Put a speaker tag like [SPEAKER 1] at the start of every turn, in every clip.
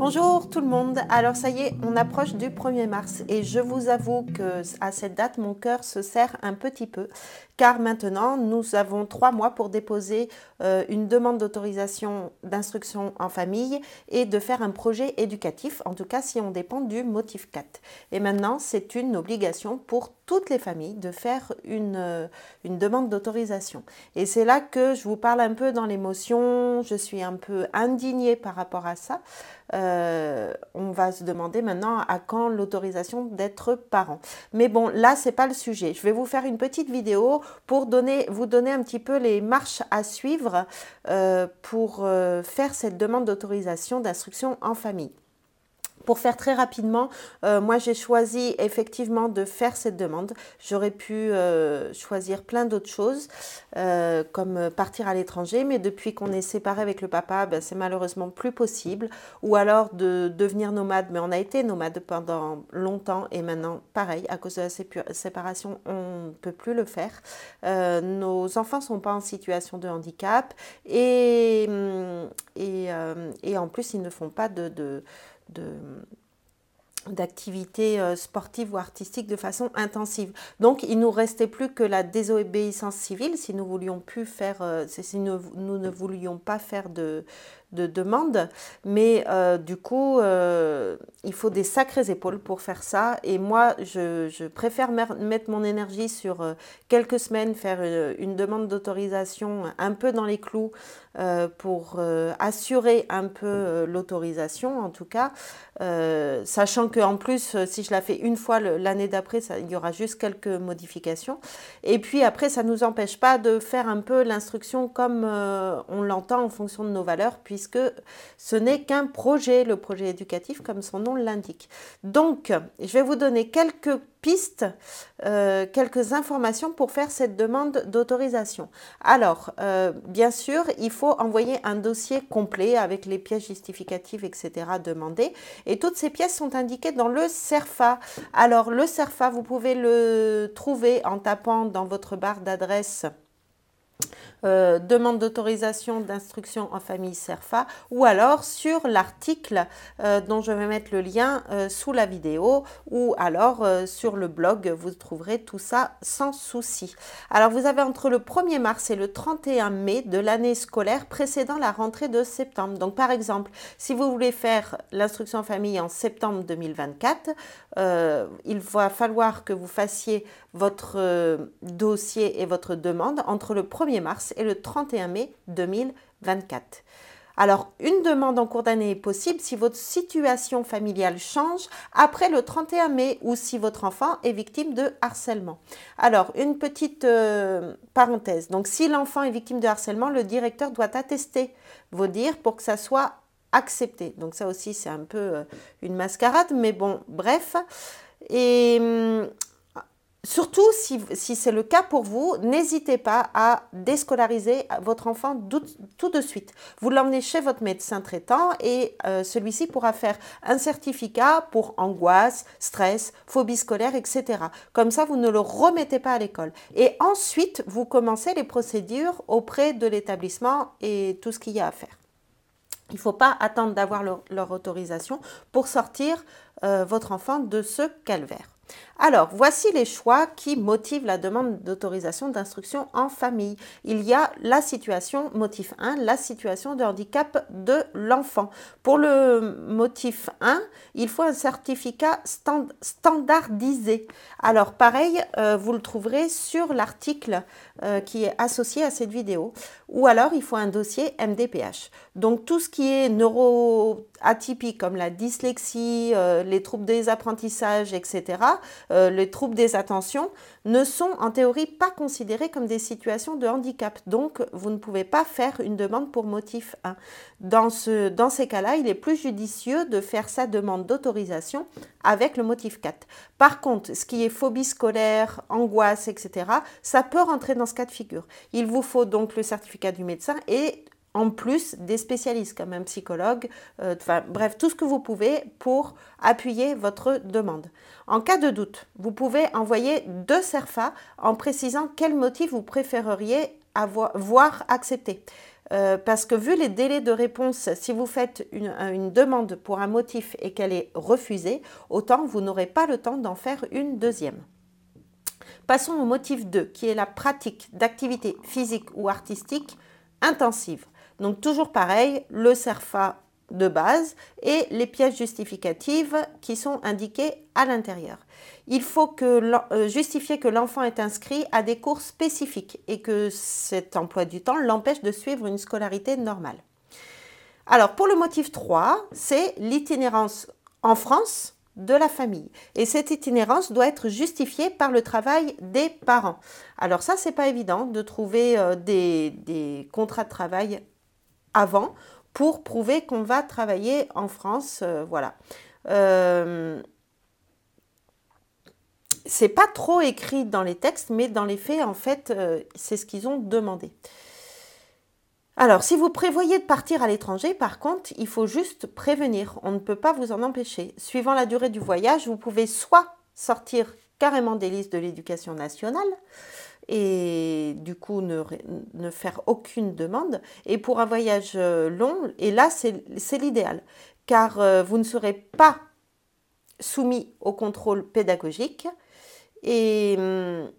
[SPEAKER 1] Bonjour tout le monde. Alors ça y est, on approche du 1er mars et je vous avoue que à cette date, mon cœur se serre un petit peu car maintenant, nous avons trois mois pour déposer euh, une demande d'autorisation d'instruction en famille et de faire un projet éducatif, en tout cas si on dépend du motif 4. Et maintenant, c'est une obligation pour toutes les familles de faire une, euh, une demande d'autorisation. Et c'est là que je vous parle un peu dans l'émotion, je suis un peu indignée par rapport à ça. Euh, on va se demander maintenant à quand l'autorisation d'être parent. Mais bon, là, c'est pas le sujet. Je vais vous faire une petite vidéo pour donner, vous donner un petit peu les marches à suivre euh, pour faire cette demande d'autorisation d'instruction en famille. Pour faire très rapidement, euh, moi j'ai choisi effectivement de faire cette demande. J'aurais pu euh, choisir plein d'autres choses, euh, comme partir à l'étranger, mais depuis qu'on est séparé avec le papa, ben, c'est malheureusement plus possible. Ou alors de devenir nomade, mais on a été nomade pendant longtemps et maintenant, pareil, à cause de la séparation, on ne peut plus le faire. nos enfants ne sont pas en situation de handicap et, et, et en plus, ils ne font pas de, de d'activités euh, sportives ou artistiques de façon intensive. Donc, il nous restait plus que la désobéissance civile si nous voulions plus faire, euh, si nous, ne voulions pas faire de, de demande. Mais euh, du coup, euh, il faut des sacrées épaules pour faire ça. Et moi, je, préfère mettre mon énergie sur euh, quelques semaines, faire une, demande d'autorisation un peu dans les clous pour assurer un peu l'autorisation, en tout cas. sachant qu'en plus, si je la fais une fois l'année d'après, il y aura juste quelques modifications. Et puis après, ça ne nous empêche pas de faire un peu l'instruction comme on l'entend en fonction de nos valeurs, puis puisque ce n'est qu'un projet, le projet éducatif, comme son nom l'indique. Donc, je vais vous donner quelques pistes, euh, quelques informations pour faire cette demande d'autorisation. Alors, euh, bien sûr, il faut envoyer un dossier complet avec les pièces justificatives, etc. demandées. Et toutes ces pièces sont indiquées dans le CERFA. Alors, le CERFA, vous pouvez le trouver en tapant dans votre barre d'adresse euh, demande d'autorisation d'instruction en famille CERFA ou alors sur l'article euh, dont je vais mettre le lien euh, sous la vidéo ou alors sur le blog, vous trouverez tout ça sans souci. Alors vous avez entre le 1er mars et le 31 mai de l'année scolaire précédant la rentrée de septembre. Donc par exemple, si vous voulez faire l'instruction en famille en septembre 2024, il va falloir que vous fassiez votre dossier et votre demande entre le 1er mars et le 31 mai 2024. Alors, une demande en cours d'année est possible si votre situation familiale change après le 31 mai ou si votre enfant est victime de harcèlement. Alors, une petite euh, parenthèse. Donc, si l'enfant est victime de harcèlement, le directeur doit attester vos dires pour que ça soit accepté. Donc, ça aussi, c'est un peu euh, une mascarade, mais bon, bref. Et hum, Surtout si, c'est le cas pour vous, n'hésitez pas à déscolariser votre enfant tout, de suite. Vous l'emmenez chez votre médecin traitant et euh, celui-ci pourra faire un certificat pour angoisse, stress, phobie scolaire, etc. Comme ça, vous ne le remettez pas à l'école. Et ensuite, vous commencez les procédures auprès de l'établissement et tout ce qu'il y a à faire. Il ne faut pas attendre d'avoir leur, autorisation pour sortir euh, votre enfant de ce calvaire. Alors, voici les choix qui motivent la demande d'autorisation d'instruction en famille. Il y a la situation, motif 1, la situation de handicap de l'enfant. Pour le motif 1, il faut un certificat standardisé. Alors, pareil, euh, vous le trouverez sur l'article euh, qui est associé à cette vidéo. Ou alors, il faut un dossier MDPH. Donc, tout ce qui est neuroatypique comme la dyslexie, euh, les troubles des apprentissages, etc., euh, les troubles des attentions, ne sont en théorie pas considérés comme des situations de handicap. Donc, vous ne pouvez pas faire une demande pour motif 1. Dans, dans ces cas-là, il est plus judicieux de faire sa demande d'autorisation avec le motif 4. Par contre, ce qui est phobie scolaire, angoisse, etc., ça peut rentrer dans ce cas de figure. Il vous faut donc le certificat du médecin et en plus des spécialistes comme un psychologue, euh, enfin bref, tout ce que vous pouvez pour appuyer votre demande. En cas de doute, vous pouvez envoyer deux CERFA en précisant quel motif vous préféreriez avoir, voir accepté. Euh, parce que vu les délais de réponse, si vous faites une, demande pour un motif et qu'elle est refusée, autant vous n'aurez pas le temps d'en faire une deuxième. Passons au motif 2, qui est la pratique d'activités physiques ou artistiques intensives. Donc toujours pareil, le CERFA de base et les pièces justificatives qui sont indiquées à l'intérieur. Il faut que, euh, justifier que l'enfant est inscrit à des cours spécifiques et que cet emploi du temps l'empêche de suivre une scolarité normale. Alors pour le motif 3, c'est l'itinérance en France de la famille. Et cette itinérance doit être justifiée par le travail des parents. Alors ça, c'est pas évident de trouver euh, des contrats de travail avant pour prouver qu'on va travailler en France. Euh, voilà. Euh, c'est pas trop écrit dans les textes, mais dans les faits, en fait, euh, c'est ce qu'ils ont demandé. Alors, si vous prévoyez de partir à l'étranger, par contre, il faut juste prévenir. On ne peut pas vous en empêcher. Suivant la durée du voyage, vous pouvez soit sortir carrément des listes de l'éducation nationale, et du coup ne, ne, faire aucune demande. Et pour un voyage euh, long, et là c'est l'idéal, car euh, vous ne serez pas soumis au contrôle pédagogique. Et, hum,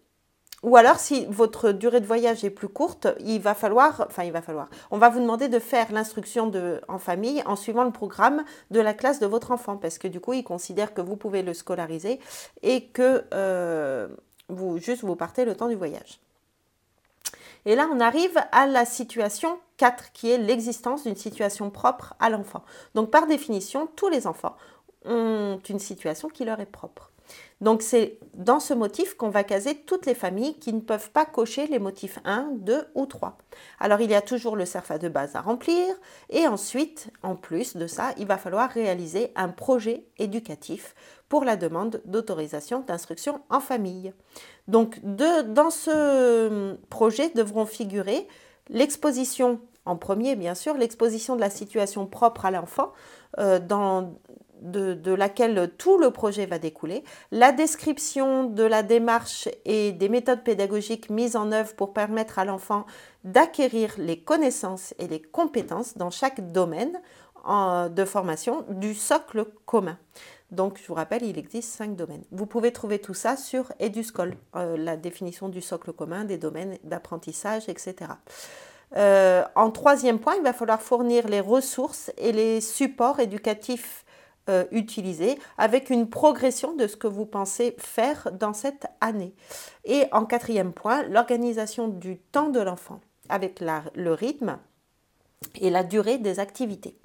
[SPEAKER 1] ou alors, si votre durée de voyage est plus courte, il va falloir, enfin il va falloir, on va vous demander de faire l'instruction en famille en suivant le programme de la classe de votre enfant, parce que du coup, il considère que vous pouvez le scolariser et que euh, vous, juste vous partez le temps du voyage. Et là, on arrive à la situation 4, qui est l'existence d'une situation propre à l'enfant. Donc, par définition, tous les enfants ont une situation qui leur est propre. Donc c'est dans ce motif qu'on va caser toutes les familles qui ne peuvent pas cocher les motifs 1, 2 ou 3. Alors il y a toujours le CERFA de base à remplir et ensuite, en plus de ça, il va falloir réaliser un projet éducatif pour la demande d'autorisation d'instruction en famille. Donc dans ce projet devront figurer l'exposition en premier, bien sûr, l'exposition de la situation propre à l'enfant euh, dans de, laquelle tout le projet va découler, la description de la démarche et des méthodes pédagogiques mises en œuvre pour permettre à l'enfant d'acquérir les connaissances et les compétences dans chaque domaine de formation du socle commun. Donc, je vous rappelle, il existe cinq domaines. Vous pouvez trouver tout ça sur Eduscol, euh, la définition du socle commun, des domaines d'apprentissage, etc. Euh, en troisième point, il va falloir fournir les ressources et les supports éducatifs euh, utiliser avec une progression de ce que vous pensez faire dans cette année. Et en quatrième point, l'organisation du temps de l'enfant avec le rythme et la durée des activités.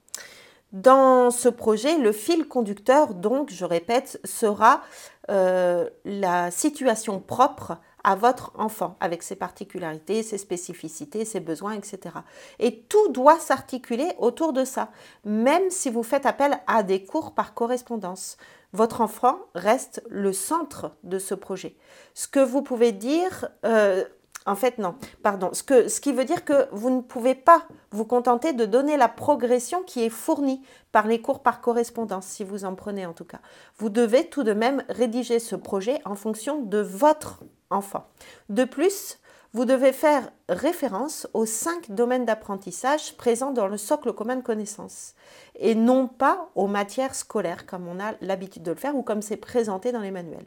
[SPEAKER 1] Dans ce projet, le fil conducteur, donc, je répète, sera euh, la situation propre à votre enfant, avec ses particularités, ses spécificités, ses besoins, etc. Et tout doit s'articuler autour de ça, même si vous faites appel à des cours par correspondance. Votre enfant reste le centre de ce projet. Ce que vous pouvez dire, euh, en fait, non, pardon. Ce, que, ce qui veut dire que vous ne pouvez pas vous contenter de donner la progression qui est fournie par les cours par correspondance, si vous en prenez en tout cas. Vous devez tout de même rédiger ce projet en fonction de votre enfant. De plus, vous devez faire référence aux cinq domaines d'apprentissage présents dans le socle commun de connaissances et non pas aux matières scolaires comme on a l'habitude de le faire ou comme c'est présenté dans les manuels.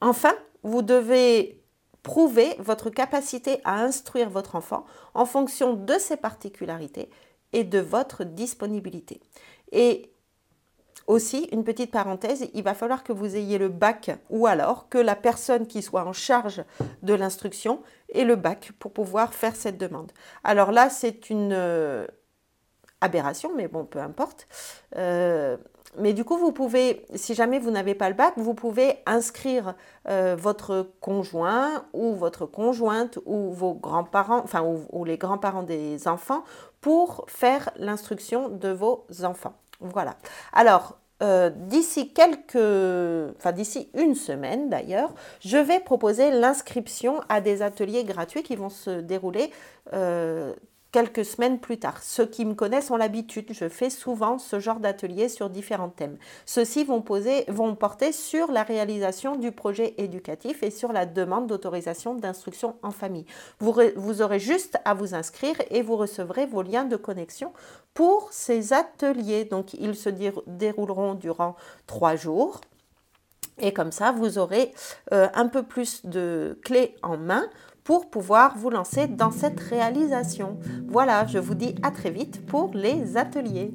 [SPEAKER 1] Enfin, vous devez prouver votre capacité à instruire votre enfant en fonction de ses particularités et de votre disponibilité. Aussi, une petite parenthèse, il va falloir que vous ayez le bac ou alors que la personne qui soit en charge de l'instruction ait le bac pour pouvoir faire cette demande. Alors là, c'est une euh, aberration, mais bon, peu importe. Euh, mais du coup, vous pouvez, si jamais vous n'avez pas le bac, vous pouvez inscrire euh, votre conjoint ou votre conjointe ou vos grands-parents, enfin, ou, les grands-parents des enfants pour faire l'instruction de vos enfants. Voilà. Alors, euh, d'ici quelques, enfin d'ici une semaine d'ailleurs, je vais proposer l'inscription à des ateliers gratuits qui vont se dérouler quelques semaines plus tard. Ceux qui me connaissent ont l'habitude, je fais souvent ce genre d'atelier sur différents thèmes. Ceux-ci vont, porter sur la réalisation du projet éducatif et sur la demande d'autorisation d'instruction en famille. Vous, vous aurez juste à vous inscrire et vous recevrez vos liens de connexion pour ces ateliers. Donc, ils se dérouleront durant trois jours. Et comme ça, vous aurez euh, un peu plus de clés en main pour pouvoir vous lancer dans cette réalisation. Voilà, je vous dis à très vite pour les ateliers.